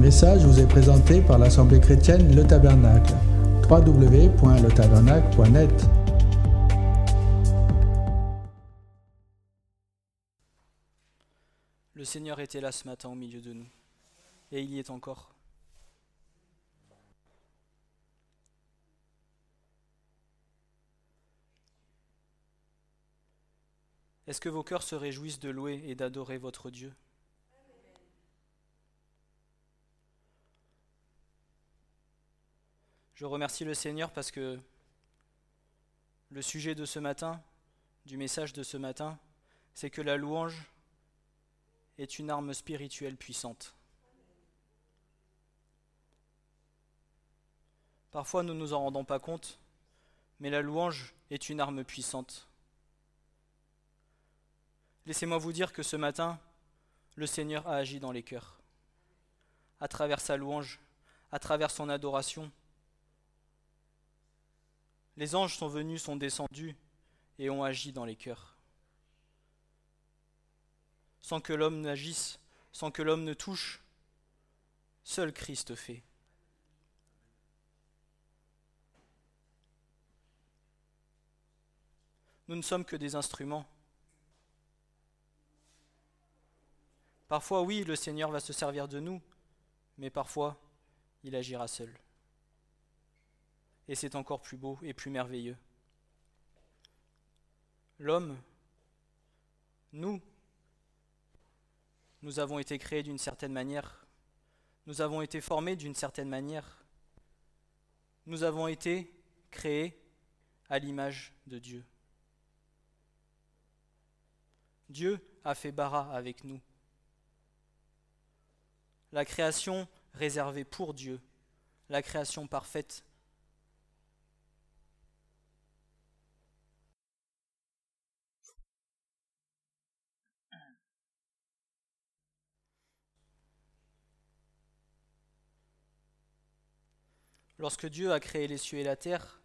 message vous est présenté par l'Assemblée chrétienne Le Tabernacle. www.letabernacle.net Le Seigneur était là ce matin au milieu de nous, et il y est encore. Est-ce que vos cœurs se réjouissent de louer et d'adorer votre Dieu? Je remercie le Seigneur parce que le sujet de ce matin, du message de ce matin, c'est que la louange est une arme spirituelle puissante. Parfois nous ne nous en rendons pas compte, mais la louange est une arme puissante. Laissez-moi vous dire que ce matin, le Seigneur a agi dans les cœurs, à travers sa louange, à travers son adoration, les anges sont venus, sont descendus et ont agi dans les cœurs. Sans que l'homme n'agisse, sans que l'homme ne touche, seul Christ fait. Nous ne sommes que des instruments. Parfois, oui, le Seigneur va se servir de nous, mais parfois, il agira seul et c'est encore plus beau et plus merveilleux. L'homme, nous, nous avons été créés d'une certaine manière, nous avons été formés d'une certaine manière, nous avons été créés à l'image de Dieu. Dieu a fait bara avec nous. La création réservée pour Dieu, la création parfaite Lorsque Dieu a créé les cieux et la terre,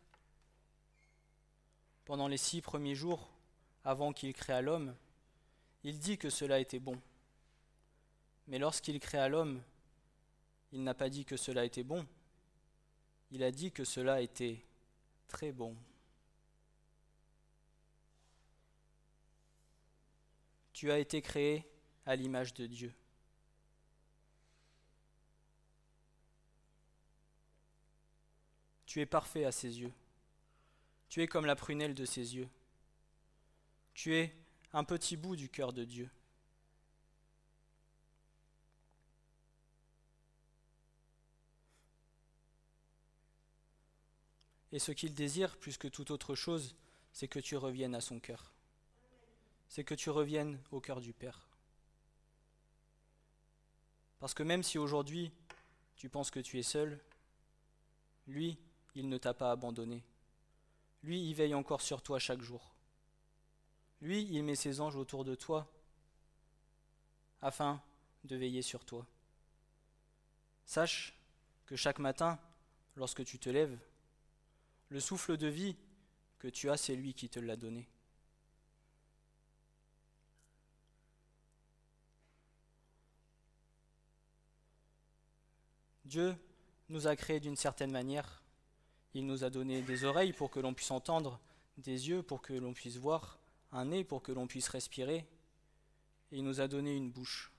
pendant les six premiers jours, avant qu'il créa l'homme, il dit que cela était bon. Mais lorsqu'il créa l'homme, il n'a pas dit que cela était bon, il a dit que cela était très bon. Tu as été créé à l'image de Dieu. Tu es parfait à ses yeux. Tu es comme la prunelle de ses yeux. Tu es un petit bout du cœur de Dieu. Et ce qu'il désire plus que toute autre chose, c'est que tu reviennes à son cœur. C'est que tu reviennes au cœur du Père. Parce que même si aujourd'hui tu penses que tu es seul, lui, il ne t'a pas abandonné. Lui, il veille encore sur toi chaque jour. Lui, il met ses anges autour de toi afin de veiller sur toi. Sache que chaque matin, lorsque tu te lèves, le souffle de vie que tu as, c'est lui qui te l'a donné. Dieu nous a créés d'une certaine manière il nous a donné des oreilles pour que l'on puisse entendre, des yeux pour que l'on puisse voir, un nez pour que l'on puisse respirer, et il nous a donné une bouche.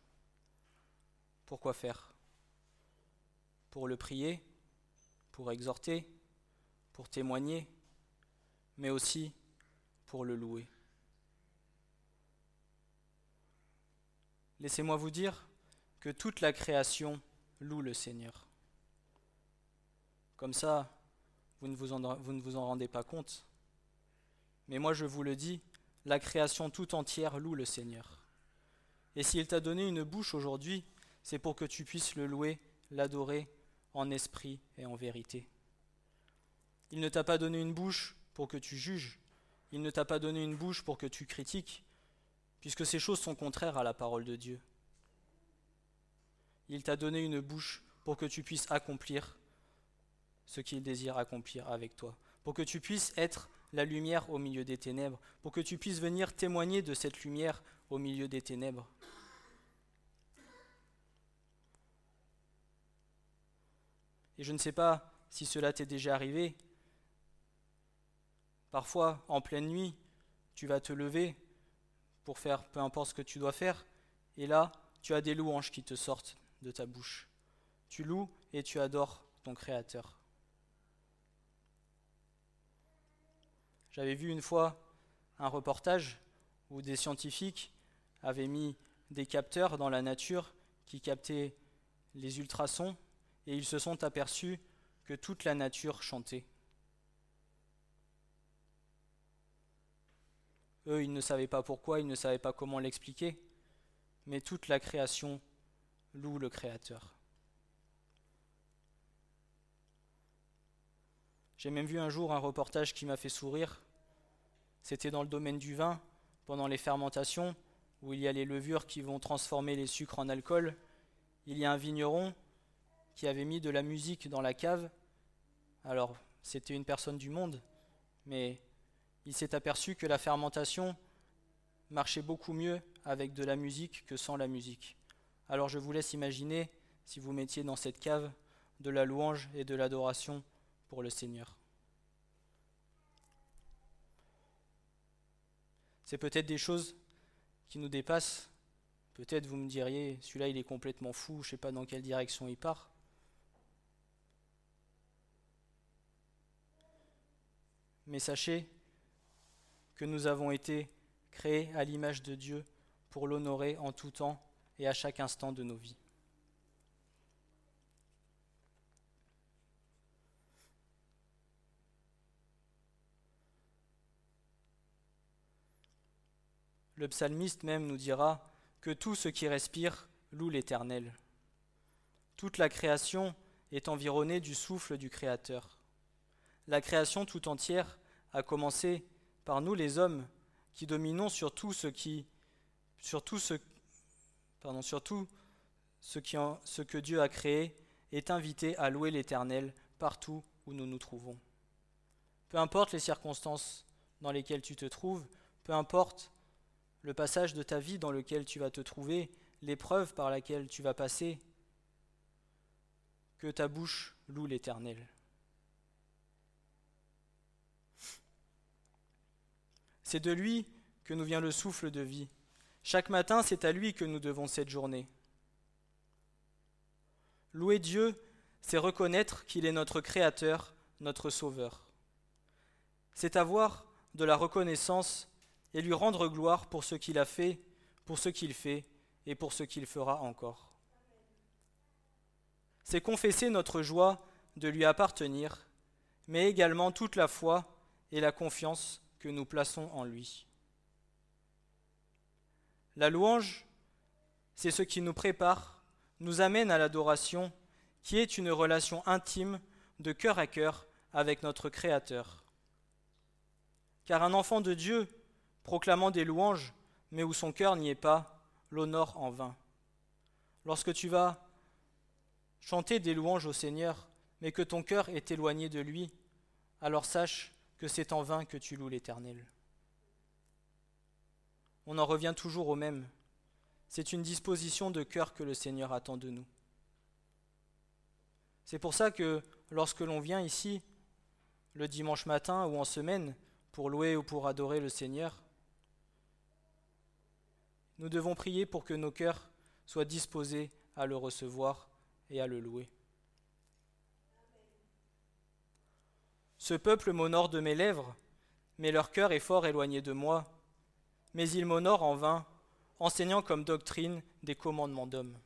Pourquoi faire? Pour le prier, pour exhorter, pour témoigner, mais aussi pour le louer. Laissez-moi vous dire que toute la création loue le Seigneur. Comme ça, vous ne vous, en, rendez pas compte. Mais moi je vous le dis, la création tout entière loue le Seigneur. Et s'il t'a donné une bouche aujourd'hui, c'est pour que tu puisses le louer, l'adorer en esprit et en vérité. Il ne t'a pas donné une bouche pour que tu juges, il ne t'a pas donné une bouche pour que tu critiques, puisque ces choses sont contraires à la parole de Dieu. Il t'a donné une bouche pour que tu puisses accomplir ce qu'il désire accomplir avec toi, pour que tu puisses être la lumière au milieu des ténèbres, pour que tu puisses venir témoigner de cette lumière au milieu des ténèbres. Et je ne sais pas si cela t'est déjà arrivé. Parfois, en pleine nuit, tu vas te lever pour faire peu importe ce que tu dois faire, et là, tu as des louanges qui te sortent de ta bouche. Tu loues et tu adores ton Créateur. J'avais vu une fois un reportage où des scientifiques avaient mis des capteurs dans la nature qui captaient les ultrasons et ils se sont aperçus que toute la nature chantait. Eux, ils ne savaient pas pourquoi, ils ne savaient pas comment l'expliquer, mais toute la création loue le Créateur. J'ai même vu un jour un reportage qui m'a fait sourire. C'était dans le domaine du vin, pendant les fermentations, où il y a les levures qui vont transformer les sucres en alcool. Il y a un vigneron qui avait mis de la musique dans la cave. Alors, c'était une personne du monde, mais il s'est aperçu que la fermentation marchait beaucoup mieux avec de la musique que sans la musique. Alors je vous laisse imaginer si vous mettiez dans cette cave de la louange et de l'adoration pour le Seigneur. C'est peut-être des choses qui nous dépassent. Peut-être vous me diriez, celui-là il est complètement fou, je ne sais pas dans quelle direction il part. Mais sachez que nous avons été créés à l'image de Dieu pour l'honorer en tout temps et à chaque instant de nos vies. Le psalmiste même nous dira que tout ce qui respire loue l'Éternel. Toute la création est environnée du souffle du Créateur. La création tout entière a commencé par nous les hommes qui dominons sur tout ce qui pardon, sur ce que Dieu a créé est invité à louer l'Éternel partout où nous nous trouvons. Peu importe les circonstances dans lesquelles tu te trouves, peu importe le passage de ta vie dans lequel tu vas te trouver, l'épreuve par laquelle tu vas passer, que ta bouche loue l'Éternel. C'est de lui que nous vient le souffle de vie. Chaque matin, c'est à lui que nous devons cette journée. Louer Dieu, c'est reconnaître qu'il est notre Créateur, notre Sauveur. C'est avoir de la reconnaissance et lui rendre gloire pour ce qu'il a fait, pour ce qu'il fait et pour ce qu'il fera encore. C'est confesser notre joie de lui appartenir, mais également toute la foi et la confiance que nous plaçons en lui. La louange, c'est ce qui nous prépare, nous amène à l'adoration, qui est une relation intime de cœur à cœur avec notre Créateur. Car un enfant de Dieu, proclamant des louanges, mais où son cœur n'y est pas, l'honore en vain. Lorsque tu vas chanter des louanges au Seigneur, mais que ton cœur est éloigné de lui, alors sache que c'est en vain que tu loues l'Éternel. On en revient toujours au même. C'est une disposition de cœur que le Seigneur attend de nous. C'est pour ça que lorsque l'on vient ici, le dimanche matin ou en semaine, pour louer ou pour adorer le Seigneur, nous devons prier pour que nos cœurs soient disposés à le recevoir et à le louer. Ce peuple m'honore de mes lèvres, mais leur cœur est fort éloigné de moi. Mais ils m'honorent en vain, enseignant comme doctrine des commandements d'hommes.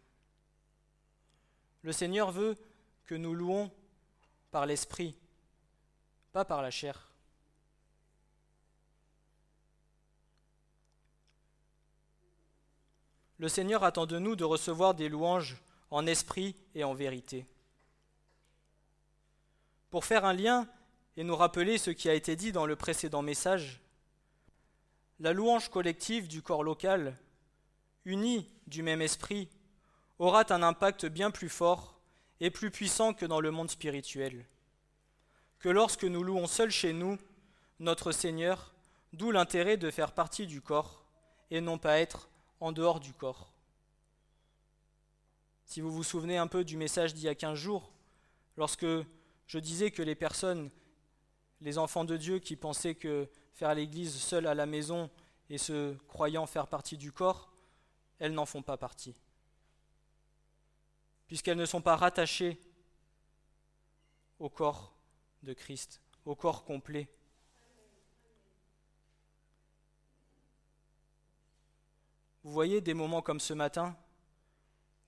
Le Seigneur veut que nous louons par l'Esprit, pas par la chair. Le Seigneur attend de nous de recevoir des louanges en esprit et en vérité. Pour faire un lien et nous rappeler ce qui a été dit dans le précédent message. La louange collective du corps local, unie du même esprit, aura un impact bien plus fort et plus puissant que dans le monde spirituel. Que lorsque nous louons seuls chez nous notre Seigneur, d'où l'intérêt de faire partie du corps et non pas être en dehors du corps. Si vous vous souvenez un peu du message d'il y a quinze jours, lorsque je disais que les personnes, les enfants de Dieu qui pensaient que faire l'Église seule à la maison et se croyant faire partie du corps, elles n'en font pas partie. Puisqu'elles ne sont pas rattachées au corps de Christ, au corps complet. Vous voyez des moments comme ce matin,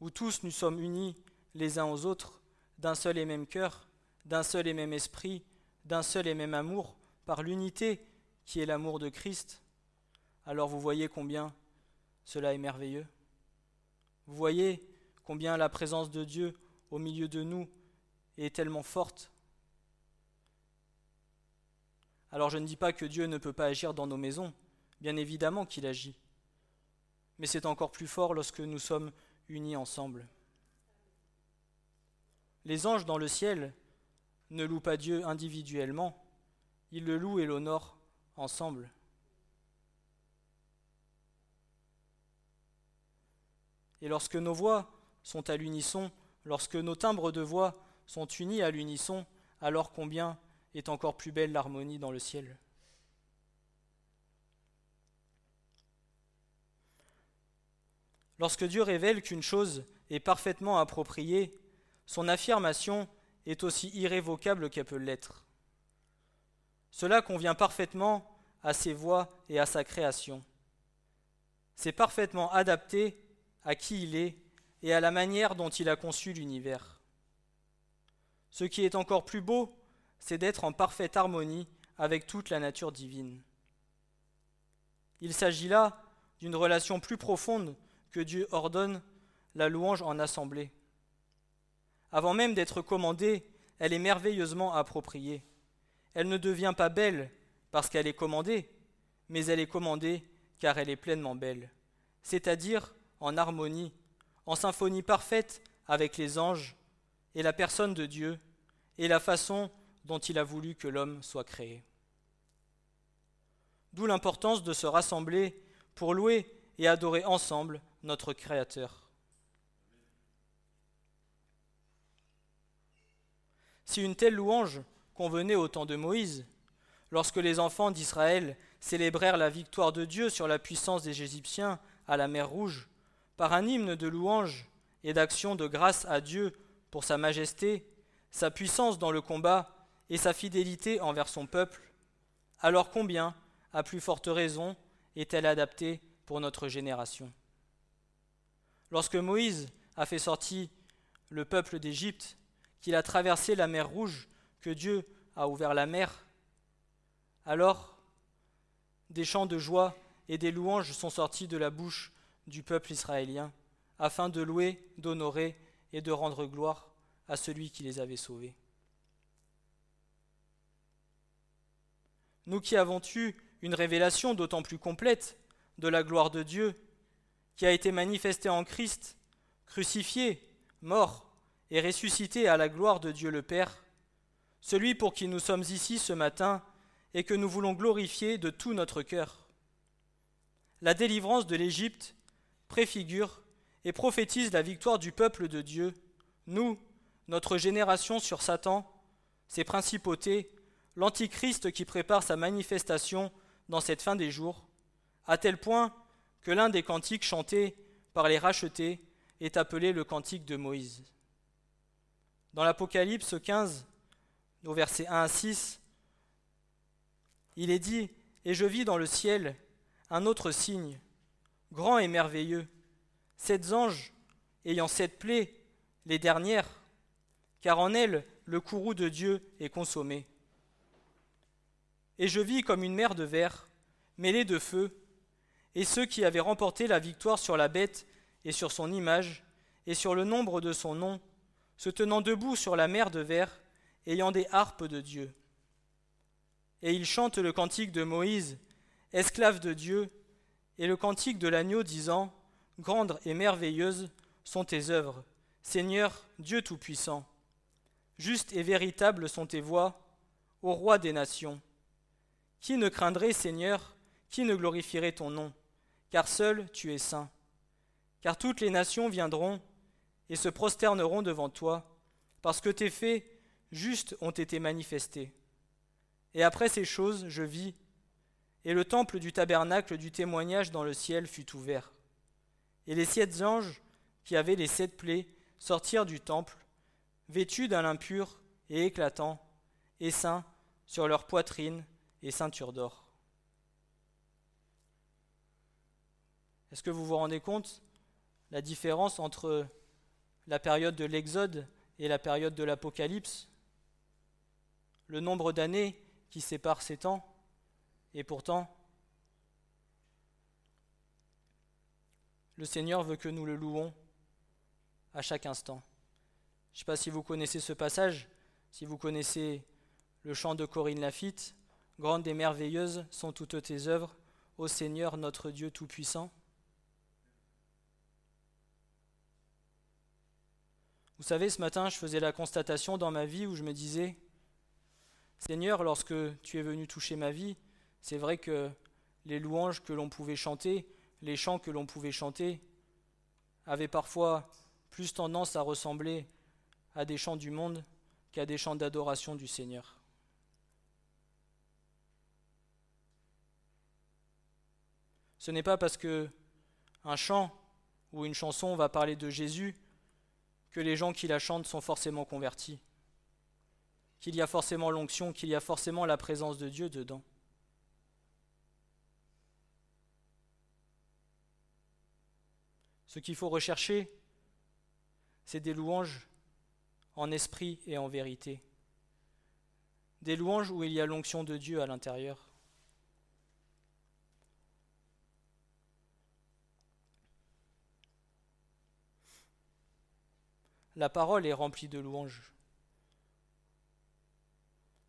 où tous nous sommes unis les uns aux autres, d'un seul et même cœur, d'un seul et même esprit, d'un seul et même amour, par l'unité qui est l'amour de Christ, alors vous voyez combien cela est merveilleux. Vous voyez combien la présence de Dieu au milieu de nous est tellement forte. Alors je ne dis pas que Dieu ne peut pas agir dans nos maisons, bien évidemment qu'il agit, mais c'est encore plus fort lorsque nous sommes unis ensemble. Les anges dans le ciel ne louent pas Dieu individuellement, ils le louent et l'honorent ensemble. Et lorsque nos voix sont à l'unisson, lorsque nos timbres de voix sont unis à l'unisson, alors combien est encore plus belle l'harmonie dans le ciel. Lorsque Dieu révèle qu'une chose est parfaitement appropriée, son affirmation est aussi irrévocable qu'elle peut l'être. Cela convient parfaitement à ses voies et à sa création. C'est parfaitement adapté à qui il est et à la manière dont il a conçu l'univers. Ce qui est encore plus beau, c'est d'être en parfaite harmonie avec toute la nature divine. Il s'agit là d'une relation plus profonde que Dieu ordonne la louange en assemblée. Avant même d'être commandée, elle est merveilleusement appropriée. Elle ne devient pas belle parce qu'elle est commandée, mais elle est commandée car elle est pleinement belle, c'est-à-dire en harmonie, en symphonie parfaite avec les anges et la personne de Dieu et la façon dont il a voulu que l'homme soit créé. D'où l'importance de se rassembler pour louer et adorer ensemble notre Créateur. Si une telle louange convenait au temps de Moïse, lorsque les enfants d'Israël célébrèrent la victoire de Dieu sur la puissance des Égyptiens à la mer Rouge, par un hymne de louange et d'action de grâce à Dieu pour sa majesté, sa puissance dans le combat et sa fidélité envers son peuple, alors combien, à plus forte raison, est-elle adaptée pour notre génération? Lorsque Moïse a fait sortir le peuple d'Égypte, qu'il a traversé la mer Rouge, que Dieu a ouvert la mer, alors des chants de joie et des louanges sont sortis de la bouche du peuple israélien, afin de louer, d'honorer et de rendre gloire à celui qui les avait sauvés. Nous qui avons eu une révélation d'autant plus complète de la gloire de Dieu, qui a été manifestée en Christ, crucifié, mort et ressuscité à la gloire de Dieu le Père, celui pour qui nous sommes ici ce matin et que nous voulons glorifier de tout notre cœur. La délivrance de l'Égypte préfigure et prophétise la victoire du peuple de Dieu, nous, notre génération sur Satan, ses principautés, l'Antichrist qui prépare sa manifestation dans cette fin des jours, à tel point que l'un des cantiques chantés par les rachetés est appelé le cantique de Moïse. Dans l'Apocalypse 15, au versets 1 à 6, il est dit Et je vis dans le ciel un autre signe, grand et merveilleux, sept anges ayant sept plaies, les dernières, car en elles le courroux de Dieu est consommé. Et je vis comme une mer de verre, mêlée de feu, et ceux qui avaient remporté la victoire sur la bête et sur son image, et sur le nombre de son nom, se tenant debout sur la mer de verre, ayant des harpes de Dieu. Et ils chantent le cantique de Moïse, esclave de Dieu, et le cantique de l'agneau disant Grandes et merveilleuses sont tes œuvres, Seigneur Dieu Tout-Puissant. Justes et véritables sont tes voix, ô roi des nations. Qui ne craindrait, Seigneur, qui ne glorifierait ton nom? Car seul tu es saint. Car toutes les nations viendront et se prosterneront devant toi, parce que tes faits justes ont été manifestés. Et après ces choses, je vis, et le temple du tabernacle du témoignage dans le ciel fut ouvert. Et les sept anges qui avaient les sept plaies sortirent du temple, vêtus d'un lin pur et éclatant, et saints sur leur poitrine et ceinture d'or. Est-ce que vous vous rendez compte la différence entre la période de l'Exode et la période de l'Apocalypse? Le nombre d'années qui séparent ces temps, et pourtant, le Seigneur veut que nous le louons à chaque instant. Je ne sais pas si vous connaissez ce passage, si vous connaissez le chant de Corinne Lafitte, Grandes et merveilleuses sont toutes tes œuvres, ô Seigneur notre Dieu Tout-Puissant. Vous savez, ce matin, je faisais la constatation dans ma vie où je me disais, Seigneur, lorsque tu es venu toucher ma vie, c'est vrai que les louanges que l'on pouvait chanter, les chants que l'on pouvait chanter, avaient parfois plus tendance à ressembler à des chants du monde qu'à des chants d'adoration du Seigneur. Ce n'est pas parce que un chant ou une chanson va parler de Jésus que les gens qui la chantent sont forcément convertis, qu'il y a forcément l'onction, qu'il y a forcément la présence de Dieu dedans. Ce qu'il faut rechercher, c'est des louanges en esprit et en vérité. Des louanges où il y a l'onction de Dieu à l'intérieur. La parole est remplie de louanges.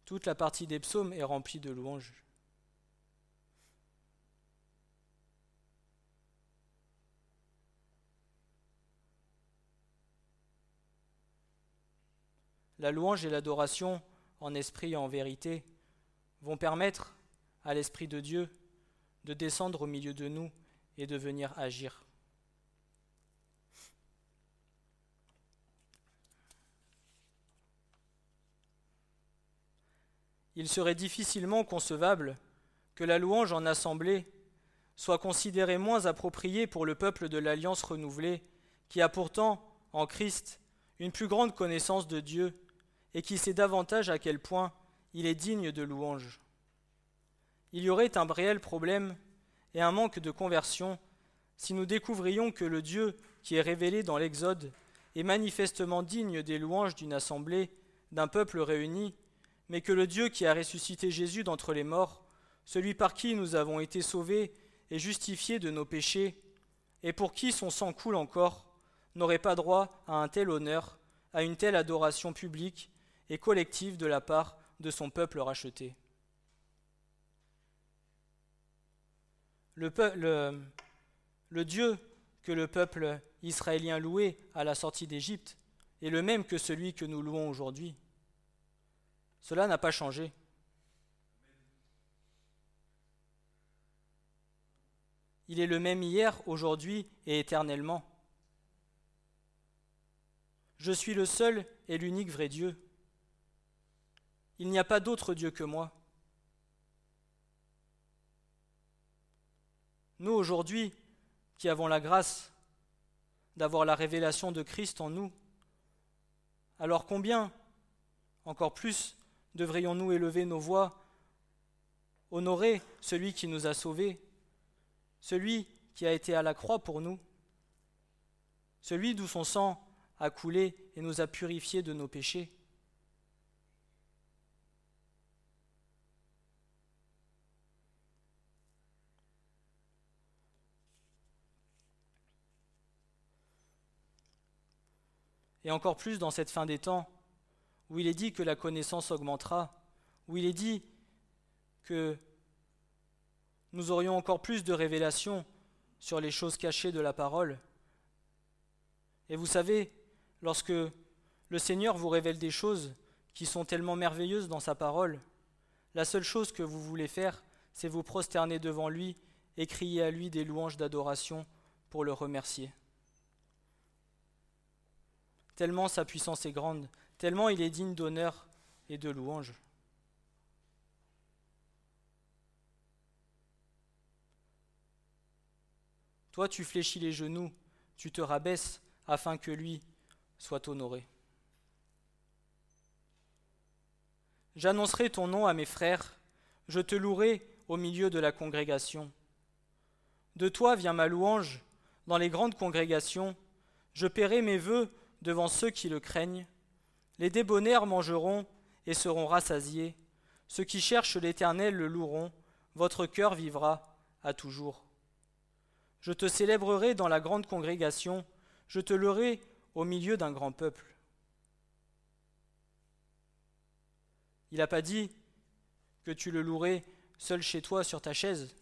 Toute la partie des psaumes est remplie de louanges. La louange et l'adoration en esprit et en vérité vont permettre à l'Esprit de Dieu de descendre au milieu de nous et de venir agir. Il serait difficilement concevable que la louange en assemblée soit considérée moins appropriée pour le peuple de l'Alliance renouvelée, qui a pourtant, en Christ, une plus grande connaissance de Dieu et qui sait davantage à quel point il est digne de louange. Il y aurait un réel problème et un manque de conversion si nous découvrions que le Dieu qui est révélé dans l'Exode est manifestement digne des louanges d'une assemblée, d'un peuple réuni, mais que le Dieu qui a ressuscité Jésus d'entre les morts, celui par qui nous avons été sauvés et justifiés de nos péchés, et pour qui son sang coule encore, n'aurait pas droit à un tel honneur, à une telle adoration publique et collective de la part de son peuple racheté. Le, Dieu que le peuple israélien louait à la sortie d'Égypte est le même que celui que nous louons aujourd'hui. Cela n'a pas changé. Il est le même hier, aujourd'hui et éternellement. Je suis le seul et l'unique vrai Dieu. Il n'y a pas d'autre Dieu que moi. Nous, aujourd'hui, qui avons la grâce d'avoir la révélation de Christ en nous, alors combien, encore plus, devrions-nous élever nos voix, honorer celui qui nous a sauvés, celui qui a été à la croix pour nous, celui d'où son sang a coulé et nous a purifiés de nos péchés? Et encore plus dans cette fin des temps, où il est dit que la connaissance augmentera, où il est dit que nous aurions encore plus de révélations sur les choses cachées de la parole. Et vous savez, lorsque le Seigneur vous révèle des choses qui sont tellement merveilleuses dans sa parole, la seule chose que vous voulez faire, c'est vous prosterner devant lui et crier à lui des louanges d'adoration pour le remercier. Tellement sa puissance est grande, tellement il est digne d'honneur et de louange. Toi, tu fléchis les genoux, tu te rabaisses afin que lui soit honoré. J'annoncerai ton nom à mes frères, je te louerai au milieu de la congrégation. De toi vient ma louange dans les grandes congrégations, je paierai mes vœux devant ceux qui le craignent. Les débonnaires mangeront et seront rassasiés. Ceux qui cherchent l'Éternel le loueront. Votre cœur vivra à toujours. Je te célébrerai dans la grande congrégation. Je te louerai au milieu d'un grand peuple. Il n'a pas dit que tu le louerais seul chez toi sur ta chaise,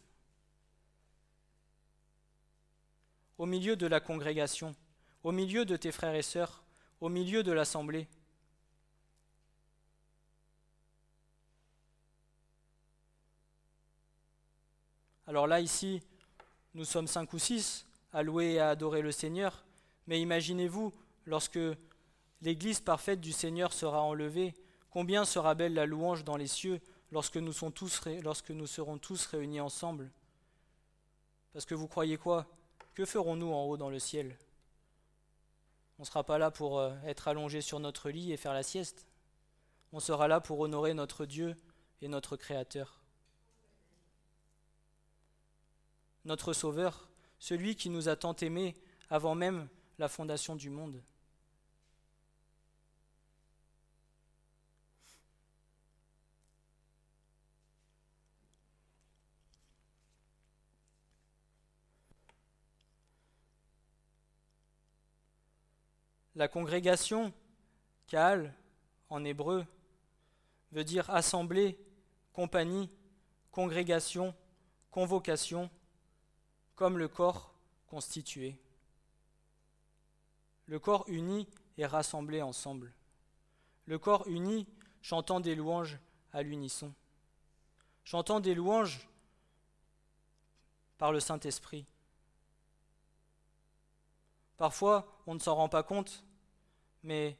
au milieu de la congrégation, au milieu de tes frères et sœurs, au milieu de l'assemblée. Alors là, ici, nous sommes cinq ou six à louer et à adorer le Seigneur, mais imaginez-vous, lorsque l'Église parfaite du Seigneur sera enlevée, combien sera belle la louange dans les cieux lorsque nous, serons tous réunis ensemble. Parce que vous croyez quoi? Que ferons-nous en haut dans le ciel? On ne sera pas là pour euh, être allongé sur notre lit et faire la sieste. On sera là pour honorer notre Dieu et notre Créateur. Notre Sauveur, celui qui nous a tant aimés avant même la fondation du monde. La congrégation, Kaal, en hébreu, veut dire assemblée, compagnie, congrégation, convocation, comme le corps constitué. Le corps uni est rassemblé ensemble. Le corps uni chantant des louanges à l'unisson. Chantant des louanges par le Saint-Esprit. Parfois, on ne s'en rend pas compte, mais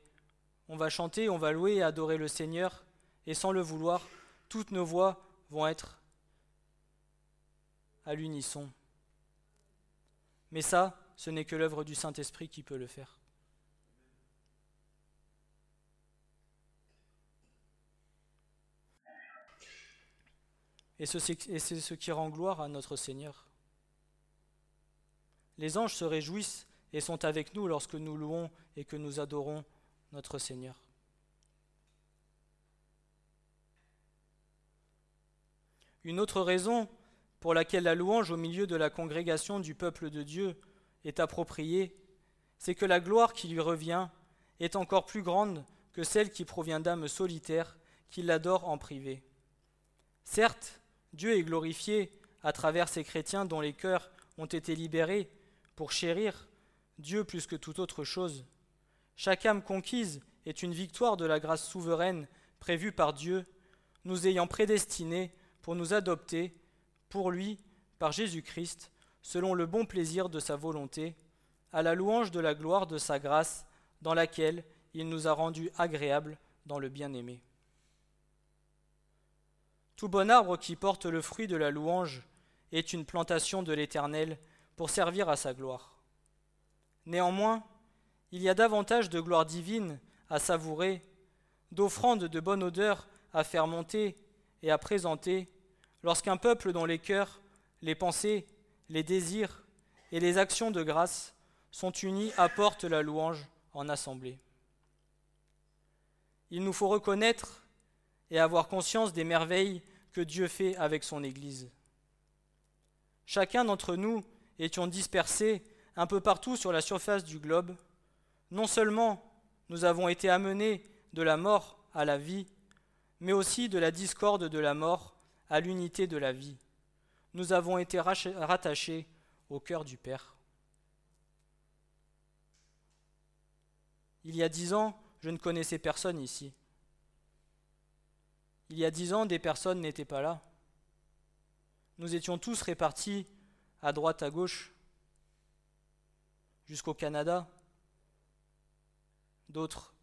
on va chanter, on va louer et adorer le Seigneur, et sans le vouloir, toutes nos voix vont être à l'unisson. Mais ça, ce n'est que l'œuvre du Saint-Esprit qui peut le faire. Et c'est ce qui rend gloire à notre Seigneur. Les anges se réjouissent et sont avec nous lorsque nous louons et que nous adorons notre Seigneur. Une autre raison pour laquelle la louange au milieu de la congrégation du peuple de Dieu est appropriée, c'est que la gloire qui lui revient est encore plus grande que celle qui provient d'âmes solitaires qui l'adorent en privé. Certes, Dieu est glorifié à travers ces chrétiens dont les cœurs ont été libérés pour chérir Dieu plus que toute autre chose. Chaque âme conquise est une victoire de la grâce souveraine prévue par Dieu, nous ayant prédestinés pour nous adopter pour lui par Jésus-Christ, selon le bon plaisir de sa volonté, à la louange de la gloire de sa grâce, dans laquelle il nous a rendus agréables dans le bien-aimé. Tout bon arbre qui porte le fruit de la louange est une plantation de l'Éternel pour servir à sa gloire. Néanmoins, il y a davantage de gloire divine à savourer, d'offrandes de bonne odeur à faire monter et à présenter, lorsqu'un peuple dont les cœurs, les pensées, les désirs et les actions de grâce sont unis apportent la louange en assemblée. Il nous faut reconnaître et avoir conscience des merveilles que Dieu fait avec son Église. Chacun d'entre nous étions dispersés un peu partout sur la surface du globe, non seulement nous avons été amenés de la mort à la vie, mais aussi de la discorde de la mort à l'unité de la vie. Nous avons été rattachés au cœur du Père. Il y a dix ans, je ne connaissais personne ici. Il y a dix ans, des personnes n'étaient pas là. Nous étions tous répartis à droite, à gauche, jusqu'au Canada, d'autres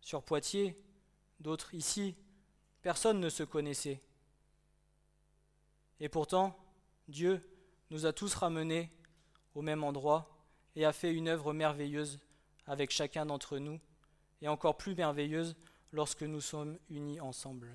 sur Poitiers, d'autres ici, personne ne se connaissait. Et pourtant, Dieu nous a tous ramenés au même endroit et a fait une œuvre merveilleuse avec chacun d'entre nous, et encore plus merveilleuse lorsque nous sommes unis ensemble.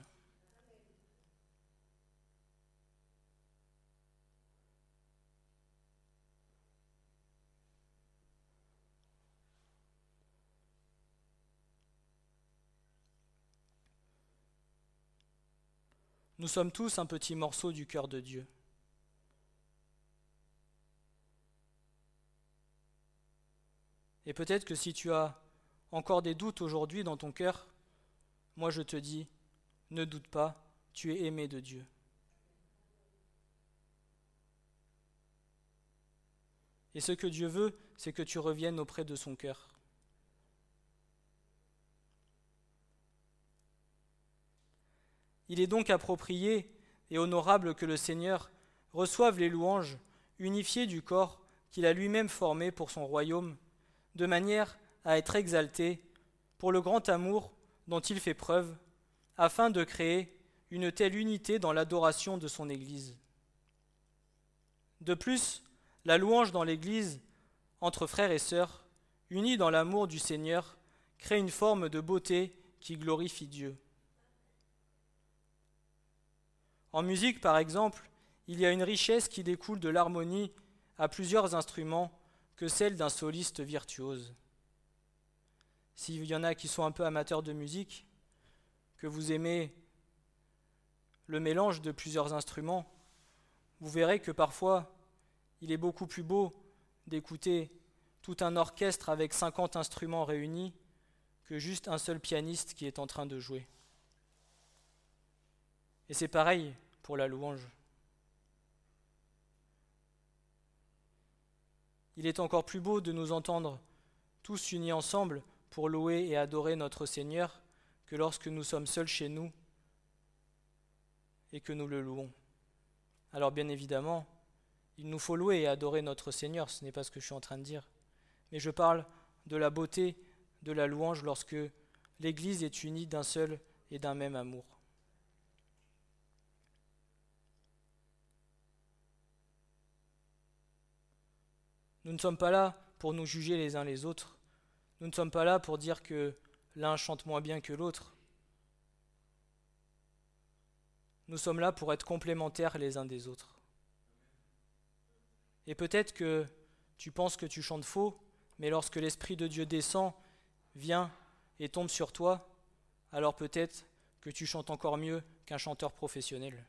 Nous sommes tous un petit morceau du cœur de Dieu. Et peut-être que si tu as encore des doutes aujourd'hui dans ton cœur, moi je te dis, ne doute pas, tu es aimé de Dieu. Et ce que Dieu veut, c'est que tu reviennes auprès de son cœur. Il est donc approprié et honorable que le Seigneur reçoive les louanges unifiées du corps qu'il a lui-même formé pour son royaume, de manière à être exalté pour le grand amour dont il fait preuve, afin de créer une telle unité dans l'adoration de son Église. De plus, la louange dans l'Église, entre frères et sœurs, unis dans l'amour du Seigneur, crée une forme de beauté qui glorifie Dieu. En musique, par exemple, il y a une richesse qui découle de l'harmonie à plusieurs instruments que celle d'un soliste virtuose. S'il y en a qui sont un peu amateurs de musique, que vous aimez le mélange de plusieurs instruments, vous verrez que parfois il est beaucoup plus beau d'écouter tout un orchestre avec 50 instruments réunis que juste un seul pianiste qui est en train de jouer. Et c'est pareil pour la louange. Il est encore plus beau de nous entendre tous unis ensemble pour louer et adorer notre Seigneur que lorsque nous sommes seuls chez nous et que nous le louons. Alors bien évidemment, il nous faut louer et adorer notre Seigneur, ce n'est pas ce que je suis en train de dire. Mais je parle de la beauté de la louange lorsque l'Église est unie d'un seul et d'un même amour. Nous ne sommes pas là pour nous juger les uns les autres. Nous ne sommes pas là pour dire que l'un chante moins bien que l'autre. Nous sommes là pour être complémentaires les uns des autres. Et peut-être que tu penses que tu chantes faux, mais lorsque l'Esprit de Dieu descend, vient et tombe sur toi, alors peut-être que tu chantes encore mieux qu'un chanteur professionnel.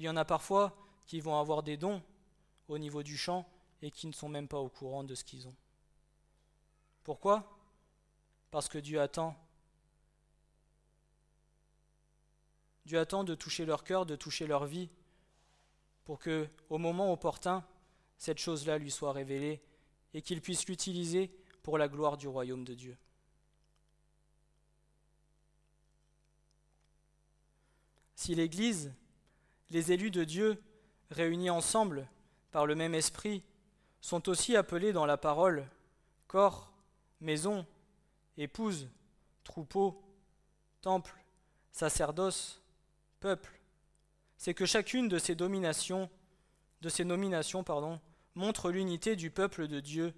Il y en a parfois qui vont avoir des dons au niveau du chant et qui ne sont même pas au courant de ce qu'ils ont. Pourquoi? Parce que Dieu attend. Dieu attend de toucher leur cœur, de toucher leur vie, pour que, au moment opportun, cette chose-là lui soit révélée et qu'il puisse l'utiliser pour la gloire du royaume de Dieu. Si l'Église les élus de Dieu, réunis ensemble par le même esprit, sont aussi appelés dans la parole corps, maison, épouse, troupeau, temple, sacerdoce, peuple. C'est que chacune de ces dominations, de ces nominations, montre l'unité du peuple de Dieu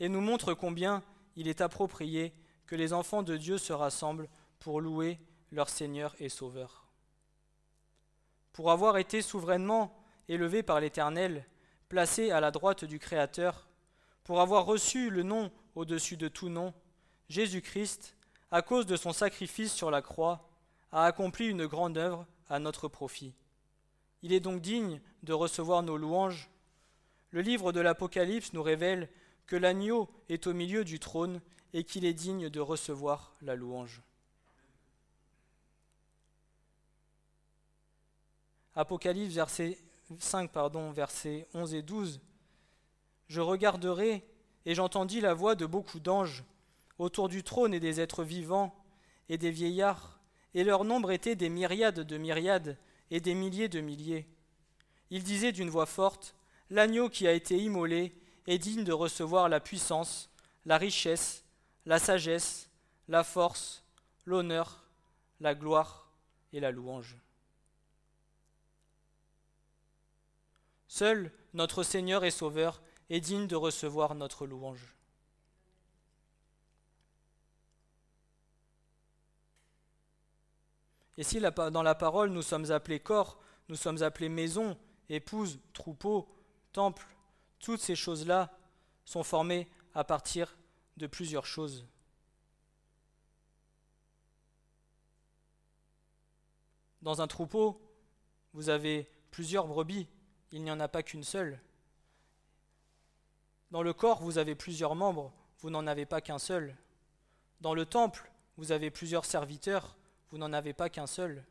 et nous montre combien il est approprié que les enfants de Dieu se rassemblent pour louer leur Seigneur et Sauveur pour avoir été souverainement élevé par l'Éternel, placé à la droite du Créateur, pour avoir reçu le nom au-dessus de tout nom, Jésus-Christ, à cause de son sacrifice sur la croix, a accompli une grande œuvre à notre profit. Il est donc digne de recevoir nos louanges. Le livre de l'Apocalypse nous révèle que l'agneau est au milieu du trône et qu'il est digne de recevoir la louange. Apocalypse verset 5, pardon, versets 11 et 12. Je regarderai et j'entendis la voix de beaucoup d'anges autour du trône et des êtres vivants et des vieillards, et leur nombre était des myriades de myriades et des milliers de milliers. Ils disaient d'une voix forte, L'agneau qui a été immolé est digne de recevoir la puissance, la richesse, la sagesse, la force, l'honneur, la gloire et la louange. Seul notre Seigneur et Sauveur est digne de recevoir notre louange. Et si dans la parole nous sommes appelés corps, nous sommes appelés maison, épouse, troupeau, temple, toutes ces choses-là sont formées à partir de plusieurs choses. Dans un troupeau, vous avez plusieurs brebis, il n'y en a pas qu'une seule. Dans le corps, vous avez plusieurs membres, vous n'en avez pas qu'un seul. Dans le temple, vous avez plusieurs serviteurs, vous n'en avez pas qu'un seul.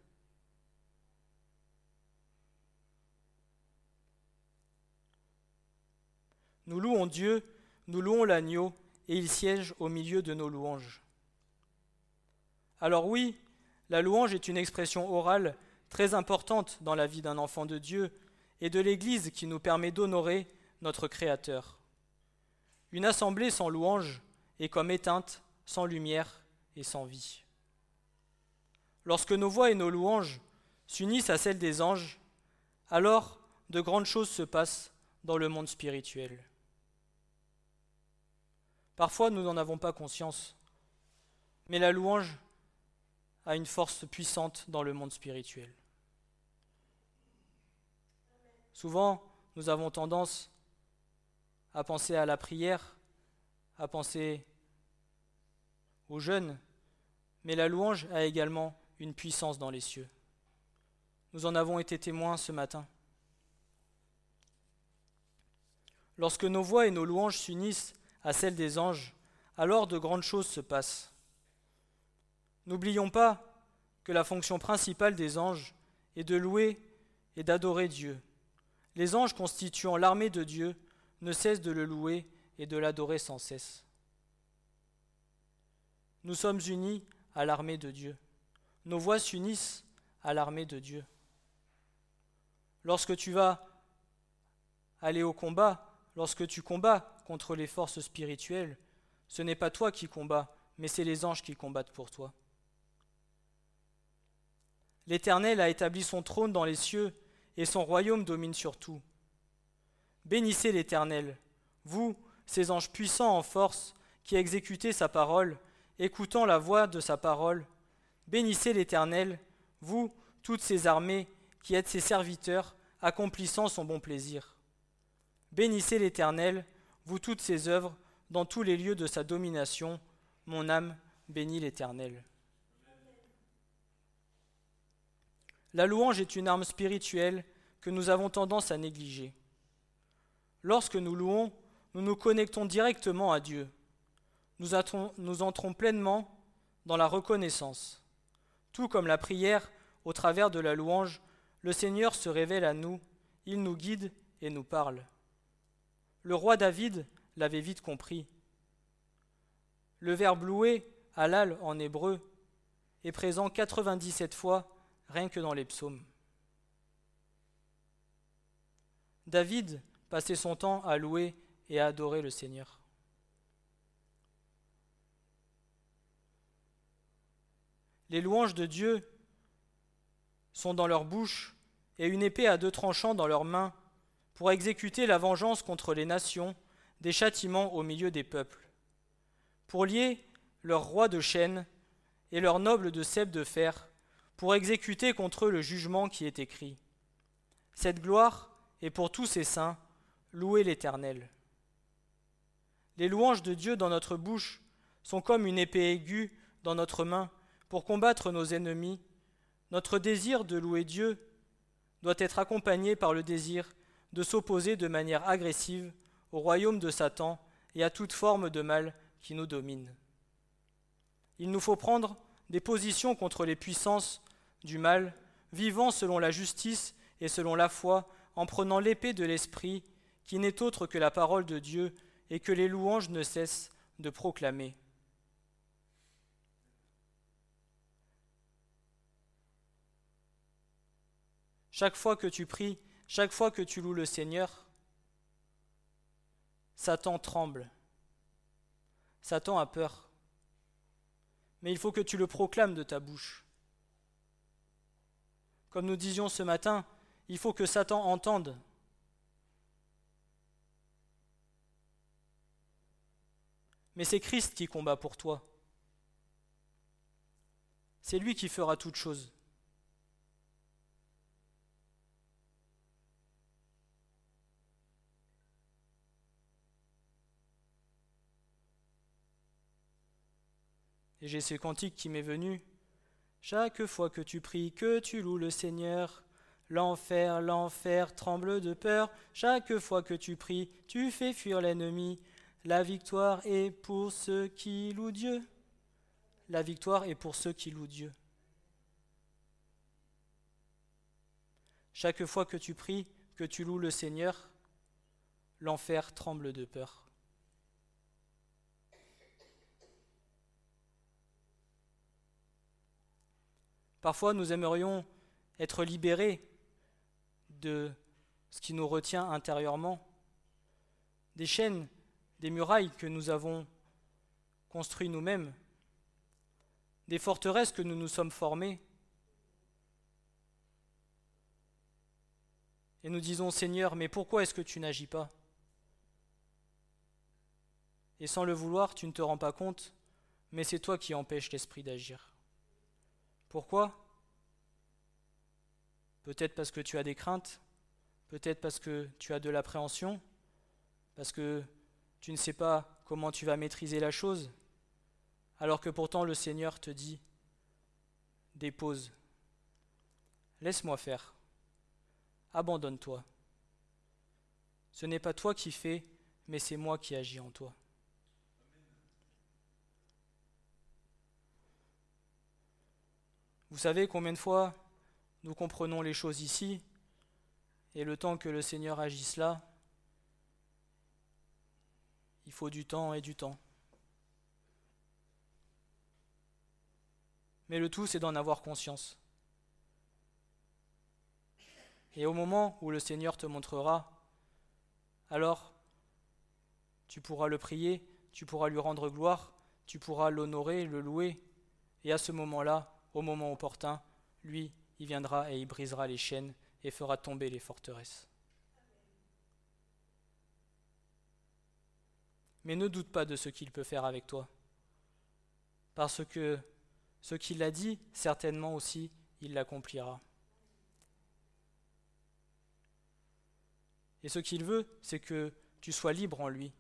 Nous louons Dieu, nous louons l'agneau, et il siège au milieu de nos louanges. Alors oui, la louange est une expression orale très importante dans la vie d'un enfant de Dieu et de l'Église qui nous permet d'honorer notre Créateur. Une assemblée sans louange est comme éteinte, sans lumière et sans vie. Lorsque nos voix et nos louanges s'unissent à celles des anges, alors de grandes choses se passent dans le monde spirituel. Parfois, nous n'en avons pas conscience, mais la louange a une force puissante dans le monde spirituel. Souvent, nous avons tendance à penser à la prière, à penser aux jeunes, mais la louange a également une puissance dans les cieux. Nous en avons été témoins ce matin. Lorsque nos voix et nos louanges s'unissent à celles des anges, alors de grandes choses se passent. N'oublions pas que la fonction principale des anges est de louer et d'adorer Dieu. Les anges constituant l'armée de Dieu ne cessent de le louer et de l'adorer sans cesse. Nous sommes unis à l'armée de Dieu nos voix s'unissent à l'armée de Dieu. Lorsque tu vas aller au combat, lorsque tu combats contre les forces spirituelles, ce n'est pas toi qui combats, mais c'est les anges qui combattent pour toi. L'Éternel a établi son trône dans les cieux, et son royaume domine sur tout. Bénissez l'Éternel, vous, ces anges puissants en force, qui exécutez sa parole, écoutant la voix de sa parole, Bénissez l'Éternel, vous, toutes ses armées, qui êtes ses serviteurs, accomplissant son bon plaisir. Bénissez l'Éternel, vous toutes ses œuvres, dans tous les lieux de sa domination. Mon âme bénit l'Éternel. La louange est une arme spirituelle que nous avons tendance à négliger. Lorsque nous louons, nous nous connectons directement à Dieu. Nous, entrons pleinement dans la reconnaissance. Tout comme la prière, au travers de la louange, le Seigneur se révèle à nous, il nous guide et nous parle. Le roi David l'avait vite compris. Le verbe louer, halal en hébreu, est présent 97 fois rien que dans les psaumes. David passait son temps à louer et à adorer le Seigneur. Les louanges de Dieu sont dans leur bouche et une épée à deux tranchants dans leurs mains pour exécuter la vengeance contre les nations, des châtiments au milieu des peuples, pour lier leurs rois de chêne et leurs nobles de cèpes de fer, pour exécuter contre eux le jugement qui est écrit. Cette gloire est pour tous ses saints, louez l'Éternel. Les louanges de Dieu dans notre bouche sont comme une épée aiguë dans notre main pour combattre nos ennemis, notre désir de louer Dieu doit être accompagné par le désir de s'opposer de manière agressive au royaume de Satan et à toute forme de mal qui nous domine. Il nous faut prendre des positions contre les puissances du mal, vivant selon la justice et selon la foi, en prenant l'épée de l'Esprit, qui n'est autre que la parole de Dieu et que les louanges ne cessent de proclamer. Chaque fois que tu pries, chaque fois que tu loues le Seigneur, Satan tremble. Satan a peur. Mais il faut que tu le proclames de ta bouche. Comme nous disions ce matin, il faut que Satan entende. Mais c'est Christ qui combat pour toi. C'est lui qui fera toute chose. Et j'ai ce cantique qui m'est venu. Chaque fois que tu pries, que tu loues le Seigneur, l'enfer, l'enfer tremble de peur. Chaque fois que tu pries, tu fais fuir l'ennemi. La victoire est pour ceux qui louent Dieu. La victoire est pour ceux qui louent Dieu. Chaque fois que tu pries, que tu loues le Seigneur, l'enfer tremble de peur. Parfois, nous aimerions être libérés de ce qui nous retient intérieurement, des chaînes, des murailles que nous avons construites nous-mêmes, des forteresses que nous nous sommes formées. Et nous disons, Seigneur, mais pourquoi est-ce que tu n'agis pas? Et sans le vouloir, tu ne te rends pas compte, mais c'est toi qui empêches l'esprit d'agir. Pourquoi? Peut-être parce que tu as des craintes, peut-être parce que tu as de l'appréhension, parce que tu ne sais pas comment tu vas maîtriser la chose, alors que pourtant le Seigneur te dit, dépose, laisse-moi faire, abandonne-toi. Ce n'est pas toi qui fais, mais c'est moi qui agis en toi. Vous savez combien de fois nous comprenons les choses ici, et le temps que le Seigneur agisse là, il faut du temps et du temps. Mais le tout, c'est d'en avoir conscience. Et au moment où le Seigneur te montrera, alors tu pourras le prier, tu pourras lui rendre gloire, tu pourras l'honorer, le louer, et à ce moment-là, au moment opportun, lui, il viendra et il brisera les chaînes et fera tomber les forteresses. Mais ne doute pas de ce qu'il peut faire avec toi, parce que ce qu'il a dit, certainement aussi, il l'accomplira. Et ce qu'il veut, c'est que tu sois libre en lui,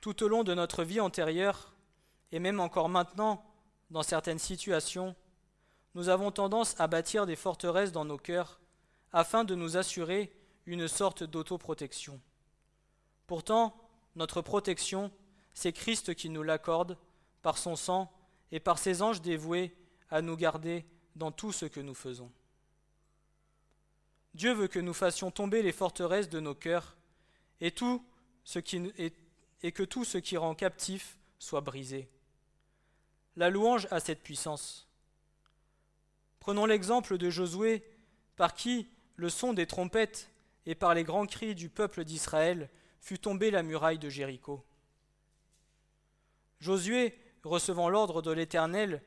tout au long de notre vie antérieure, et même encore maintenant, dans certaines situations, nous avons tendance à bâtir des forteresses dans nos cœurs afin de nous assurer une sorte d'autoprotection. Pourtant, notre protection, c'est Christ qui nous l'accorde par son sang et par ses anges dévoués à nous garder dans tout ce que nous faisons. Dieu veut que nous fassions tomber les forteresses de nos cœurs et tout ce qui est et que tout ce qui rend captif soit brisé. La louange a cette puissance. Prenons l'exemple de Josué, par qui le son des trompettes et par les grands cris du peuple d'Israël fut tombée la muraille de Jéricho. Josué, recevant l'ordre de l'Éternel,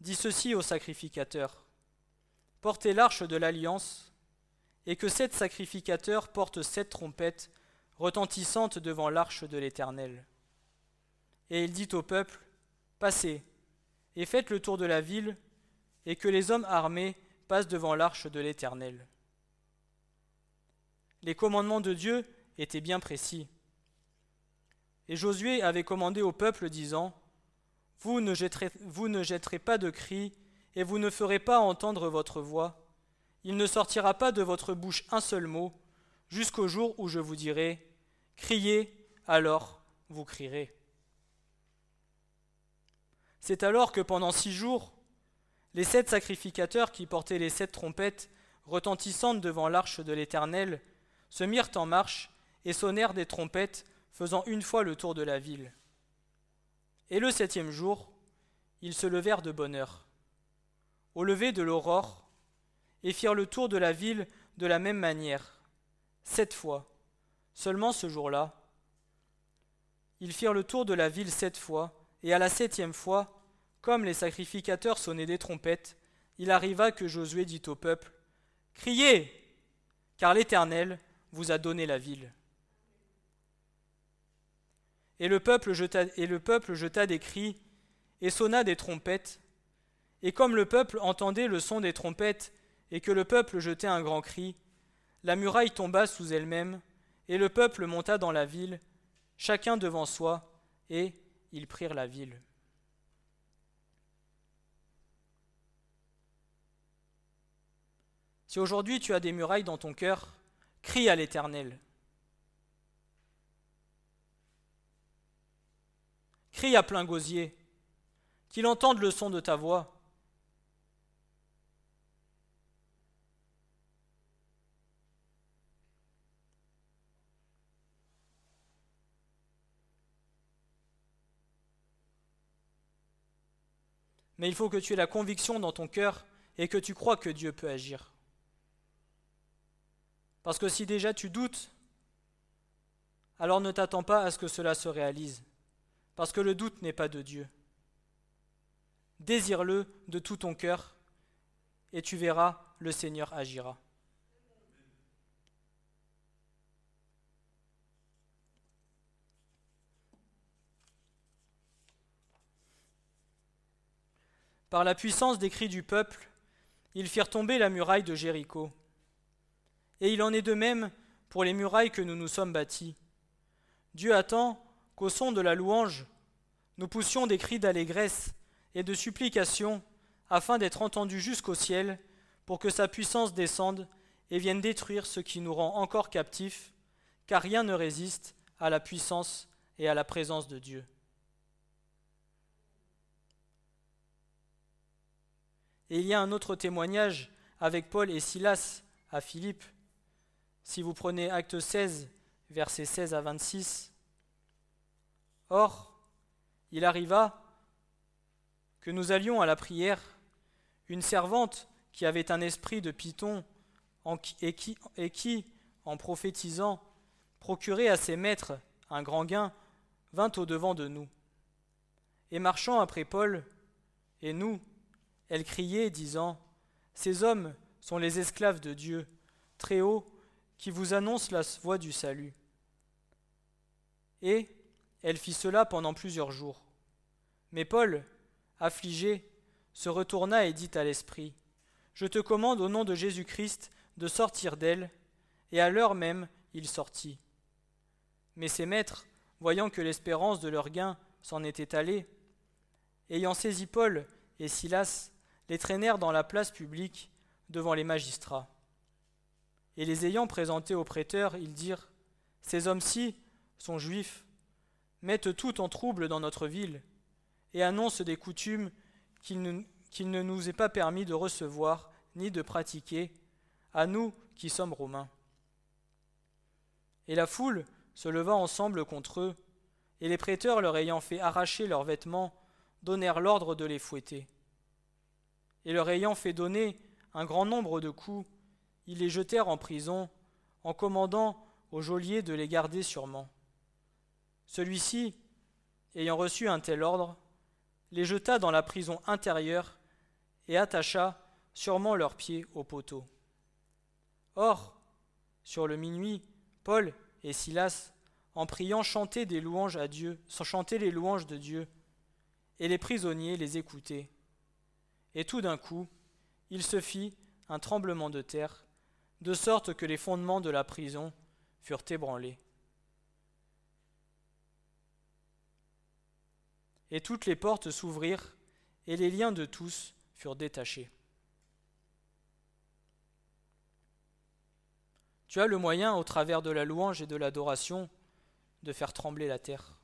dit ceci au sacrificateur Portez l'arche de l'alliance, et que sept sacrificateurs portent sept trompettes retentissante devant l'arche de l'Éternel. Et il dit au peuple, Passez, et faites le tour de la ville, et que les hommes armés passent devant l'arche de l'Éternel. Les commandements de Dieu étaient bien précis. Et Josué avait commandé au peuple, disant, vous ne, jetterez, pas de cris, et vous ne ferez pas entendre votre voix. Il ne sortira pas de votre bouche un seul mot, jusqu'au jour où je vous dirai, Criez, alors vous crierez. C'est alors que pendant six jours, les sept sacrificateurs qui portaient les sept trompettes retentissantes devant l'arche de l'Éternel se mirent en marche et sonnèrent des trompettes, faisant une fois le tour de la ville. Et le septième jour, ils se levèrent de bonne heure. au lever de l'aurore, et firent le tour de la ville de la même manière, sept fois. Seulement ce jour-là, ils firent le tour de la ville sept fois, et à la septième fois, comme les sacrificateurs sonnaient des trompettes, il arriva que Josué dit au peuple, Criez, car l'Éternel vous a donné la ville. Et le peuple jeta, des cris et sonna des trompettes. Et comme le peuple entendait le son des trompettes et que le peuple jetait un grand cri, la muraille tomba sous elle-même, et le peuple monta dans la ville, chacun devant soi, et ils prirent la ville. Si aujourd'hui tu as des murailles dans ton cœur, crie à l'Éternel. Crie à plein gosier, qu'il entende le son de ta voix. Mais il faut que tu aies la conviction dans ton cœur et que tu crois que Dieu peut agir. Parce que si déjà tu doutes, alors ne t'attends pas à ce que cela se réalise. Parce que le doute n'est pas de Dieu. Désire-le de tout ton cœur et tu verras, le Seigneur agira. Par la puissance des cris du peuple, ils firent tomber la muraille de Jéricho. Et il en est de même pour les murailles que nous nous sommes bâties. Dieu attend qu'au son de la louange, nous poussions des cris d'allégresse et de supplication afin d'être entendus jusqu'au ciel, pour que sa puissance descende et vienne détruire ce qui nous rend encore captifs, car rien ne résiste à la puissance et à la présence de Dieu. Et il y a un autre témoignage avec Paul et Silas à Philippe. Si vous prenez Acte 16, versets 16 à 26, Or, il arriva que nous allions à la prière, une servante qui avait un esprit de python et qui, et qui, en prophétisant, procurait à ses maîtres un grand gain, vint au-devant de nous. Et marchant après Paul et nous, elle criait, disant Ces hommes sont les esclaves de Dieu, très haut, qui vous annoncent la voie du salut. Et elle fit cela pendant plusieurs jours. Mais Paul, affligé, se retourna et dit à l'Esprit Je te commande au nom de Jésus-Christ de sortir d'elle. Et à l'heure même, il sortit. Mais ses maîtres, voyant que l'espérance de leur gain s'en était allée, ayant saisi Paul et Silas, les traînèrent dans la place publique devant les magistrats. Et les ayant présentés aux prêteurs, ils dirent Ces hommes-ci sont juifs, mettent tout en trouble dans notre ville, et annoncent des coutumes qu'il ne, nous est pas permis de recevoir ni de pratiquer, à nous qui sommes romains. Et la foule se leva ensemble contre eux, et les prêteurs leur ayant fait arracher leurs vêtements, donnèrent l'ordre de les fouetter et leur ayant fait donner un grand nombre de coups, ils les jetèrent en prison, en commandant au geôlier de les garder sûrement. Celui-ci, ayant reçu un tel ordre, les jeta dans la prison intérieure et attacha sûrement leurs pieds au poteau. Or, sur le minuit, Paul et Silas, en priant, chantaient des louanges à Dieu, sans chanter les louanges de Dieu, et les prisonniers les écoutaient. Et tout d'un coup, il se fit un tremblement de terre, de sorte que les fondements de la prison furent ébranlés. Et toutes les portes s'ouvrirent, et les liens de tous furent détachés. Tu as le moyen, au travers de la louange et de l'adoration, de faire trembler la terre.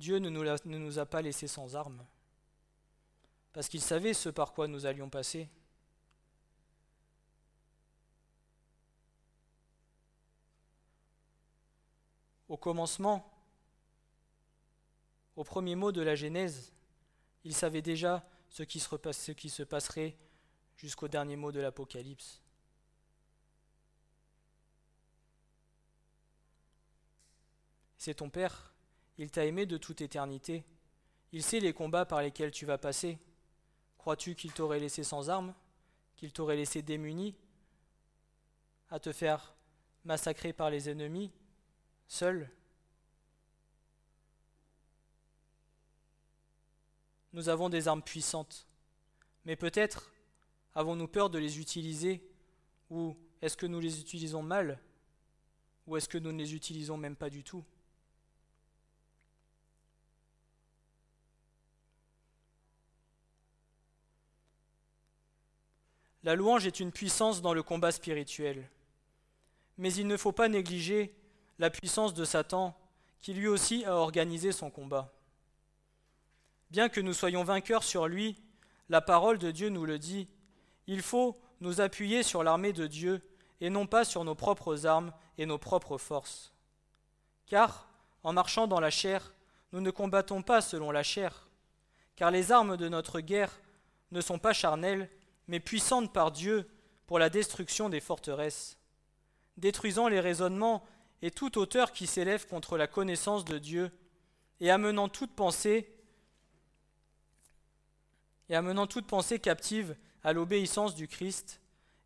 Dieu ne nous, a pas laissés sans armes, parce qu'il savait ce par quoi nous allions passer. Au commencement, au premier mot de la Genèse, il savait déjà ce qui se passerait jusqu'au dernier mot de l'Apocalypse. C'est ton Père il t'a aimé de toute éternité, il sait les combats par lesquels tu vas passer. Crois-tu qu'il t'aurait laissé sans armes, qu'il t'aurait laissé démuni, à te faire massacrer par les ennemis, seul? Nous avons des armes puissantes, mais peut-être avons-nous peur de les utiliser, ou est-ce que nous les utilisons mal, ou est-ce que nous ne les utilisons même pas du tout? La louange est une puissance dans le combat spirituel. Mais il ne faut pas négliger la puissance de Satan, qui lui aussi a organisé son combat. Bien que nous soyons vainqueurs sur lui, la parole de Dieu nous le dit, il faut nous appuyer sur l'armée de Dieu et non pas sur nos propres armes et nos propres forces. Car, en marchant dans la chair, nous ne combattons pas selon la chair, car les armes de notre guerre ne sont pas charnelles, mais puissante par Dieu pour la destruction des forteresses, détruisant les raisonnements et toute hauteur qui s'élève contre la connaissance de Dieu, et amenant toute pensée et amenant toute pensée captive à l'obéissance du Christ,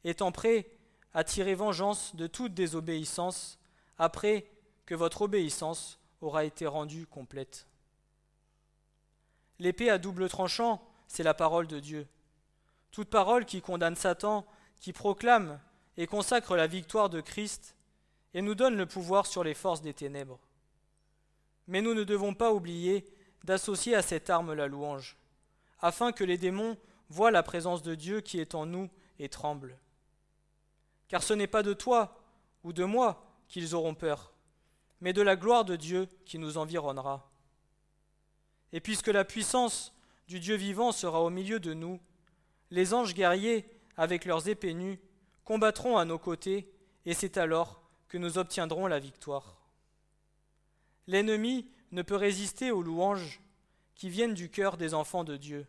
étant prêt à tirer vengeance de toute désobéissance après que votre obéissance aura été rendue complète. L'épée à double tranchant, c'est la parole de Dieu. Toute parole qui condamne Satan, qui proclame et consacre la victoire de Christ et nous donne le pouvoir sur les forces des ténèbres. Mais nous ne devons pas oublier d'associer à cette arme la louange, afin que les démons voient la présence de Dieu qui est en nous et tremblent. Car ce n'est pas de toi ou de moi qu'ils auront peur, mais de la gloire de Dieu qui nous environnera. Et puisque la puissance du Dieu vivant sera au milieu de nous, les anges guerriers, avec leurs épées nues, combattront à nos côtés, et c'est alors que nous obtiendrons la victoire. L'ennemi ne peut résister aux louanges qui viennent du cœur des enfants de Dieu.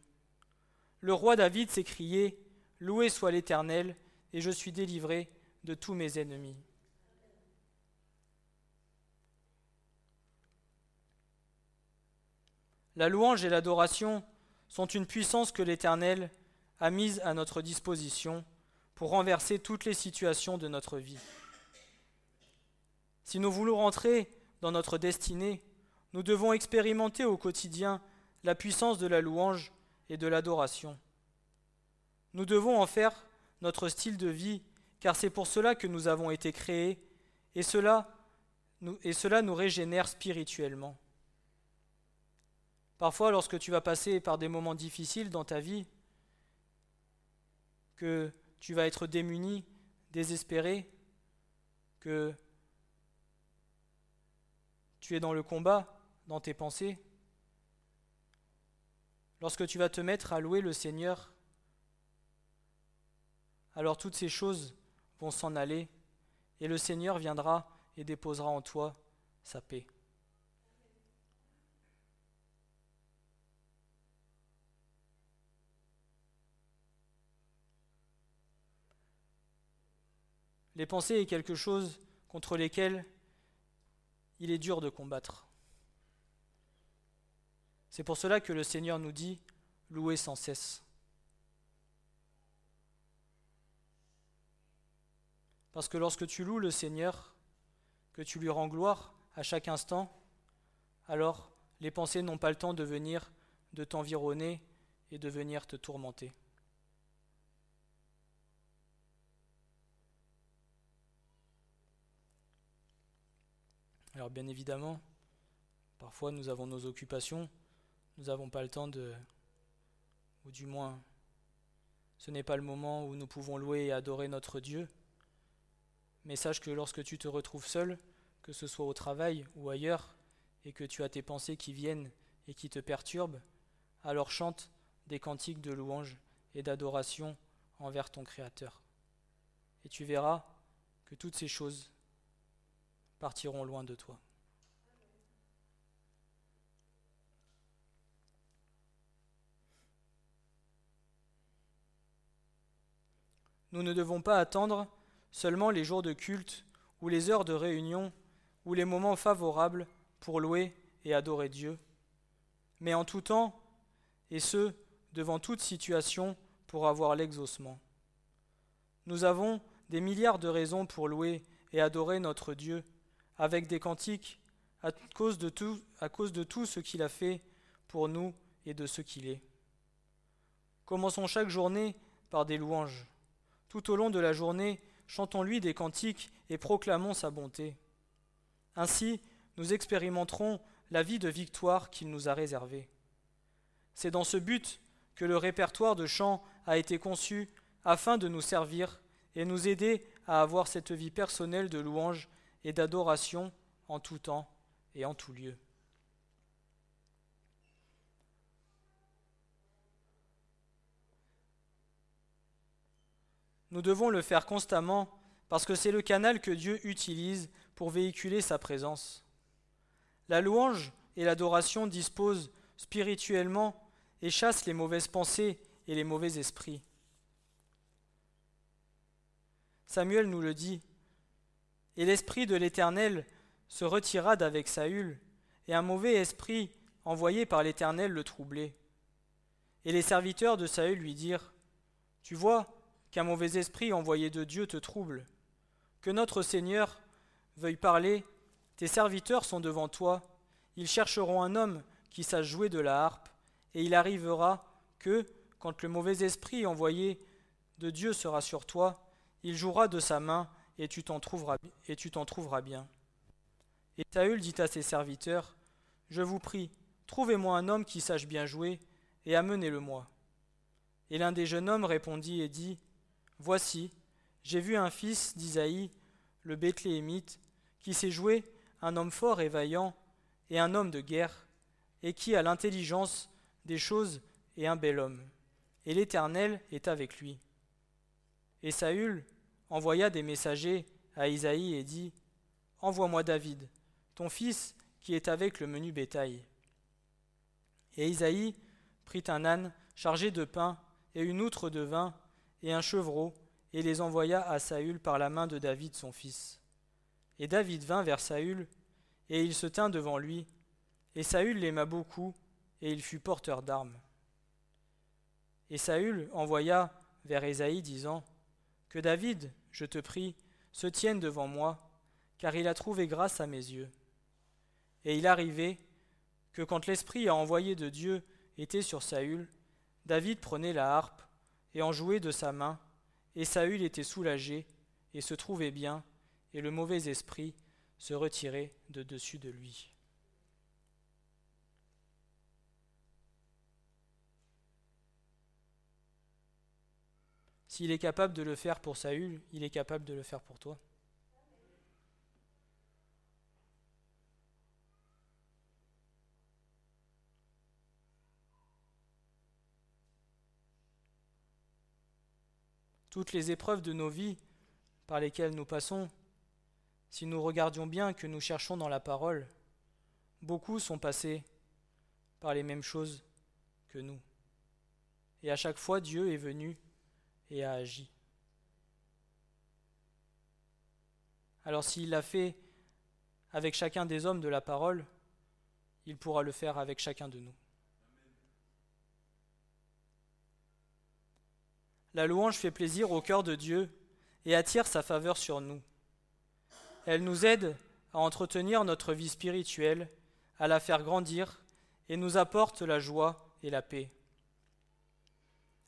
Le roi David s'écriait Loué soit l'Éternel, et je suis délivré de tous mes ennemis. La louange et l'adoration sont une puissance que l'Éternel a mise à notre disposition pour renverser toutes les situations de notre vie. Si nous voulons rentrer dans notre destinée, nous devons expérimenter au quotidien la puissance de la louange et de l'adoration. Nous devons en faire notre style de vie, car c'est pour cela que nous avons été créés, et cela nous, et cela nous régénère spirituellement. Parfois, lorsque tu vas passer par des moments difficiles dans ta vie, que tu vas être démuni, désespéré, que tu es dans le combat, dans tes pensées. Lorsque tu vas te mettre à louer le Seigneur, alors toutes ces choses vont s'en aller et le Seigneur viendra et déposera en toi sa paix. Les pensées est quelque chose contre lesquelles il est dur de combattre. C'est pour cela que le Seigneur nous dit louer sans cesse. Parce que lorsque tu loues le Seigneur, que tu lui rends gloire à chaque instant, alors les pensées n'ont pas le temps de venir de t'environner et de venir te tourmenter. Alors bien évidemment, parfois nous avons nos occupations, nous n'avons pas le temps de, ou du moins, ce n'est pas le moment où nous pouvons louer et adorer notre Dieu. Mais sache que lorsque tu te retrouves seul, que ce soit au travail ou ailleurs, et que tu as tes pensées qui viennent et qui te perturbent, alors chante des cantiques de louange et d'adoration envers ton Créateur. Et tu verras que toutes ces choses partiront loin de toi. Nous ne devons pas attendre seulement les jours de culte ou les heures de réunion ou les moments favorables pour louer et adorer Dieu, mais en tout temps, et ce, devant toute situation, pour avoir l'exaucement. Nous avons des milliards de raisons pour louer et adorer notre Dieu, avec des cantiques, à cause de tout, ce qu'il a fait pour nous et de ce qu'il est. Commençons chaque journée par des louanges. Tout au long de la journée, chantons-lui des cantiques et proclamons sa bonté. Ainsi, nous expérimenterons la vie de victoire qu'il nous a réservée. C'est dans ce but que le répertoire de chants a été conçu afin de nous servir et nous aider à avoir cette vie personnelle de louange et d'adoration en tout temps et en tout lieu. Nous devons le faire constamment parce que c'est le canal que Dieu utilise pour véhiculer sa présence. La louange et l'adoration disposent spirituellement et chassent les mauvaises pensées et les mauvais esprits. Samuel nous le dit. Et l'esprit de l'Éternel se retira d'avec Saül, et un mauvais esprit envoyé par l'Éternel le troublait. Et les serviteurs de Saül lui dirent Tu vois qu'un mauvais esprit envoyé de Dieu te trouble. Que notre Seigneur veuille parler, tes serviteurs sont devant toi, ils chercheront un homme qui sache jouer de la harpe, et il arrivera que, quand le mauvais esprit envoyé de Dieu sera sur toi, il jouera de sa main, et tu t'en trouveras, bien. Et Saül dit à ses serviteurs, Je vous prie, trouvez-moi un homme qui sache bien jouer, et amenez-le-moi. Et l'un des jeunes hommes répondit et dit, Voici, j'ai vu un fils d'Isaïe, le Bethléemite, qui sait jouer un homme fort et vaillant, et un homme de guerre, et qui a l'intelligence des choses et un bel homme. Et l'Éternel est avec lui. Et Saül envoya des messagers à Isaïe et dit Envoie-moi David, ton fils qui est avec le menu bétail. Et Isaïe prit un âne chargé de pain et une outre de vin et un chevreau et les envoya à Saül par la main de David son fils. Et David vint vers Saül et il se tint devant lui et Saül l'aima beaucoup et il fut porteur d'armes. Et Saül envoya vers Isaïe disant Que David, je te prie, se tienne devant moi, car il a trouvé grâce à mes yeux. Et il arrivait que quand l'Esprit a envoyé de Dieu était sur Saül, David prenait la harpe et en jouait de sa main, et Saül était soulagé et se trouvait bien, et le mauvais esprit se retirait de dessus de lui. S'il est capable de le faire pour Saül, il est capable de le faire pour toi. toutes les épreuves de nos vies par lesquelles nous passons, si nous regardions bien que nous cherchons dans la parole, beaucoup sont passés par les mêmes choses que nous. Et à chaque fois, Dieu est venu et a agi. Alors s'il l'a fait avec chacun des hommes de la parole, il pourra le faire avec chacun de nous. La louange fait plaisir au cœur de Dieu et attire sa faveur sur nous. Elle nous aide à entretenir notre vie spirituelle, à la faire grandir et nous apporte la joie et la paix.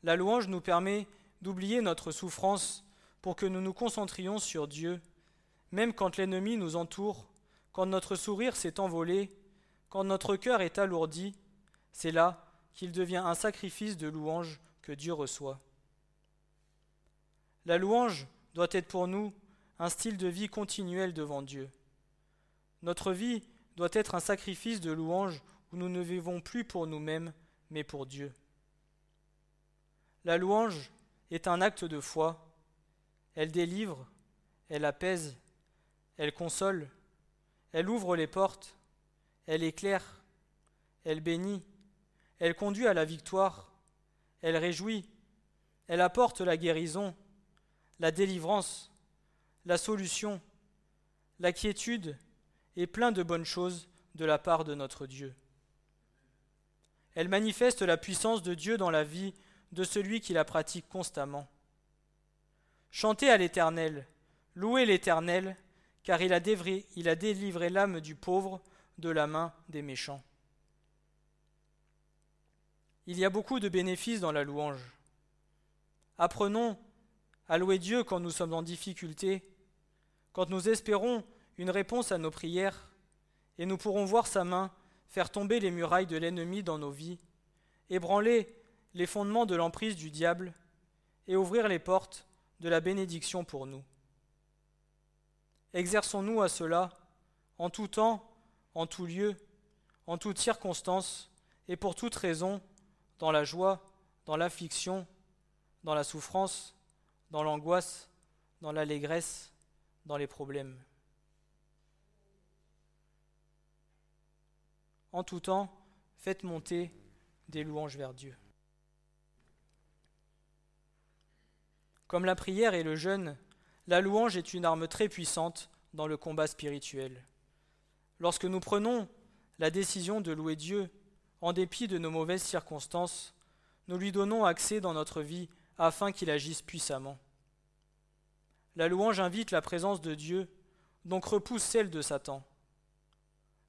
La louange nous permet d'oublier notre souffrance pour que nous nous concentrions sur Dieu, même quand l'ennemi nous entoure, quand notre sourire s'est envolé, quand notre cœur est alourdi, c'est là qu'il devient un sacrifice de louange que Dieu reçoit. La louange doit être pour nous un style de vie continuel devant Dieu. Notre vie doit être un sacrifice de louange où nous ne vivons plus pour nous-mêmes, mais pour Dieu. La louange est un acte de foi. Elle délivre, elle apaise, elle console, elle ouvre les portes, elle éclaire, elle bénit, elle conduit à la victoire, elle réjouit, elle apporte la guérison, la délivrance, la solution, la quiétude et plein de bonnes choses de la part de notre Dieu. Elle manifeste la puissance de Dieu dans la vie de celui qui la pratique constamment. Chantez à l'Éternel, louez l'Éternel, car il a, délivré, l'âme du pauvre de la main des méchants. Il y a beaucoup de bénéfices dans la louange. Apprenons à louer Dieu quand nous sommes en difficulté, quand nous espérons une réponse à nos prières, et nous pourrons voir sa main faire tomber les murailles de l'ennemi dans nos vies, ébranler les fondements de l'emprise du diable, et ouvrir les portes de la bénédiction pour nous. Exerçons-nous à cela en tout temps, en tout lieu, en toutes circonstances, et pour toute raison, dans la joie, dans l'affliction, dans la souffrance, dans l'angoisse, dans l'allégresse, dans les problèmes. En tout temps, faites monter des louanges vers Dieu. Comme la prière et le jeûne, la louange est une arme très puissante dans le combat spirituel. Lorsque nous prenons la décision de louer Dieu, en dépit de nos mauvaises circonstances, nous lui donnons accès dans notre vie afin qu'il agisse puissamment. La louange invite la présence de Dieu, donc repousse celle de Satan.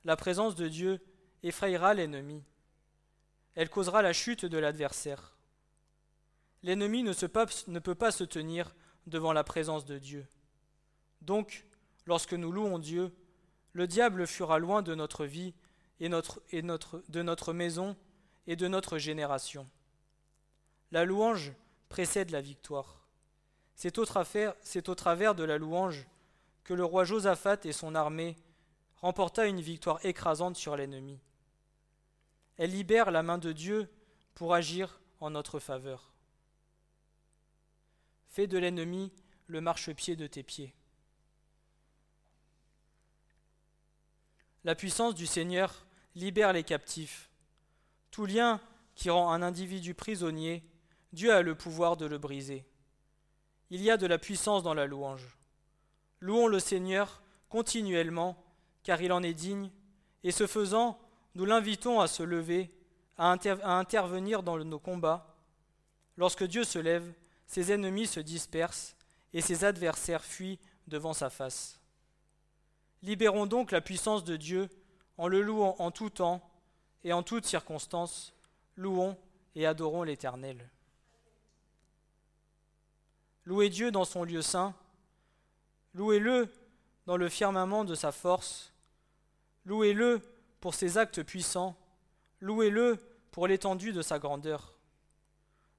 La présence de Dieu effrayera l'ennemi. Elle causera la chute de l'adversaire. L'ennemi ne, peut pas se tenir devant la présence de Dieu. Donc, lorsque nous louons Dieu, le diable fuira loin de notre vie et, de notre maison et de notre génération. La louange précède la victoire. C'est travers, au travers de la louange que le roi Josaphat et son armée remporta une victoire écrasante sur l'ennemi. Elle libère la main de Dieu pour agir en notre faveur. Fais de l'ennemi le marchepied de tes pieds. La puissance du Seigneur libère les captifs. Tout lien qui rend un individu prisonnier, Dieu a le pouvoir de le briser. Il y a de la puissance dans la louange. Louons le Seigneur continuellement, car il en est digne, et ce faisant, nous l'invitons à se lever, à, à, intervenir dans nos combats. Lorsque Dieu se lève, ses ennemis se dispersent, et ses adversaires fuient devant sa face. Libérons donc la puissance de Dieu en le louant en tout temps et en toutes circonstances, louons et adorons l'Éternel. Louez Dieu dans son lieu saint, louez-le dans le firmament de sa force, louez-le pour ses actes puissants, louez-le pour l'étendue de sa grandeur,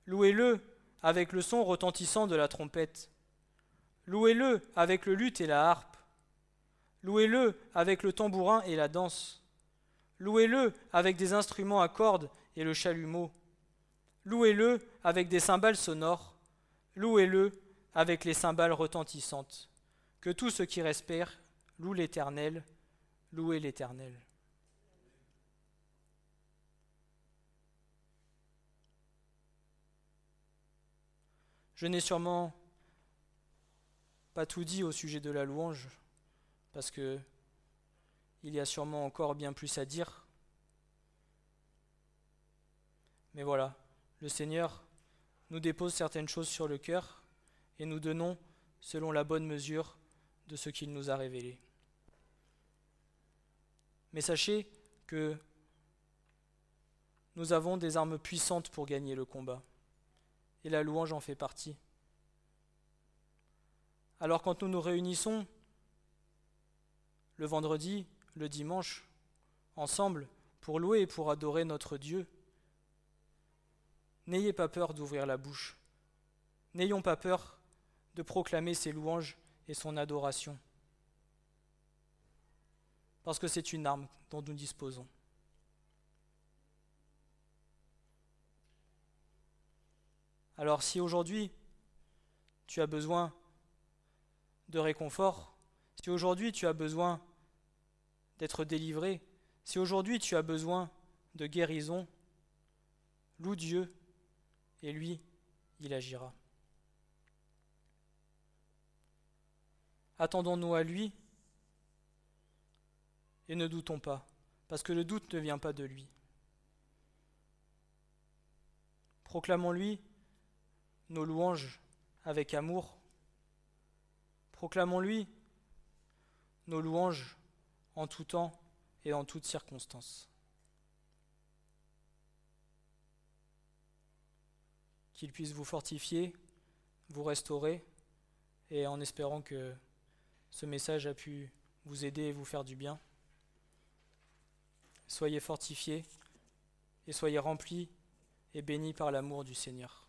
louez-le avec le son retentissant de la trompette, louez-le avec le luth et la harpe, Louez-le avec le tambourin et la danse. Louez-le avec des instruments à cordes et le chalumeau. Louez-le avec des cymbales sonores. Louez-le avec les cymbales retentissantes. Que tout ce qui respire loue l'Éternel. Louez l'Éternel. Je n'ai sûrement pas tout dit au sujet de la louange parce que il y a sûrement encore bien plus à dire. Mais voilà, le Seigneur nous dépose certaines choses sur le cœur et nous donnons selon la bonne mesure de ce qu'il nous a révélé. Mais sachez que nous avons des armes puissantes pour gagner le combat, et la louange en fait partie. Alors quand nous nous réunissons le vendredi, le dimanche, ensemble, pour louer et pour adorer notre Dieu. N'ayez pas peur d'ouvrir la bouche. N'ayons pas peur de proclamer ses louanges et son adoration. Parce que c'est une arme dont nous disposons. Alors si aujourd'hui tu as besoin de réconfort, si aujourd'hui tu as besoin d'être délivré, si aujourd'hui tu as besoin de guérison, loue Dieu et lui, il agira. attendons-nous à lui et ne doutons pas, parce que le doute ne vient pas de lui. Proclamons-lui nos louanges avec amour. Proclamons-lui nos louanges en tout temps et en toutes circonstances. Qu'il puisse vous fortifier, vous restaurer, et en espérant que ce message a pu vous aider et vous faire du bien. Soyez fortifiés et soyez remplis et bénis par l'amour du Seigneur.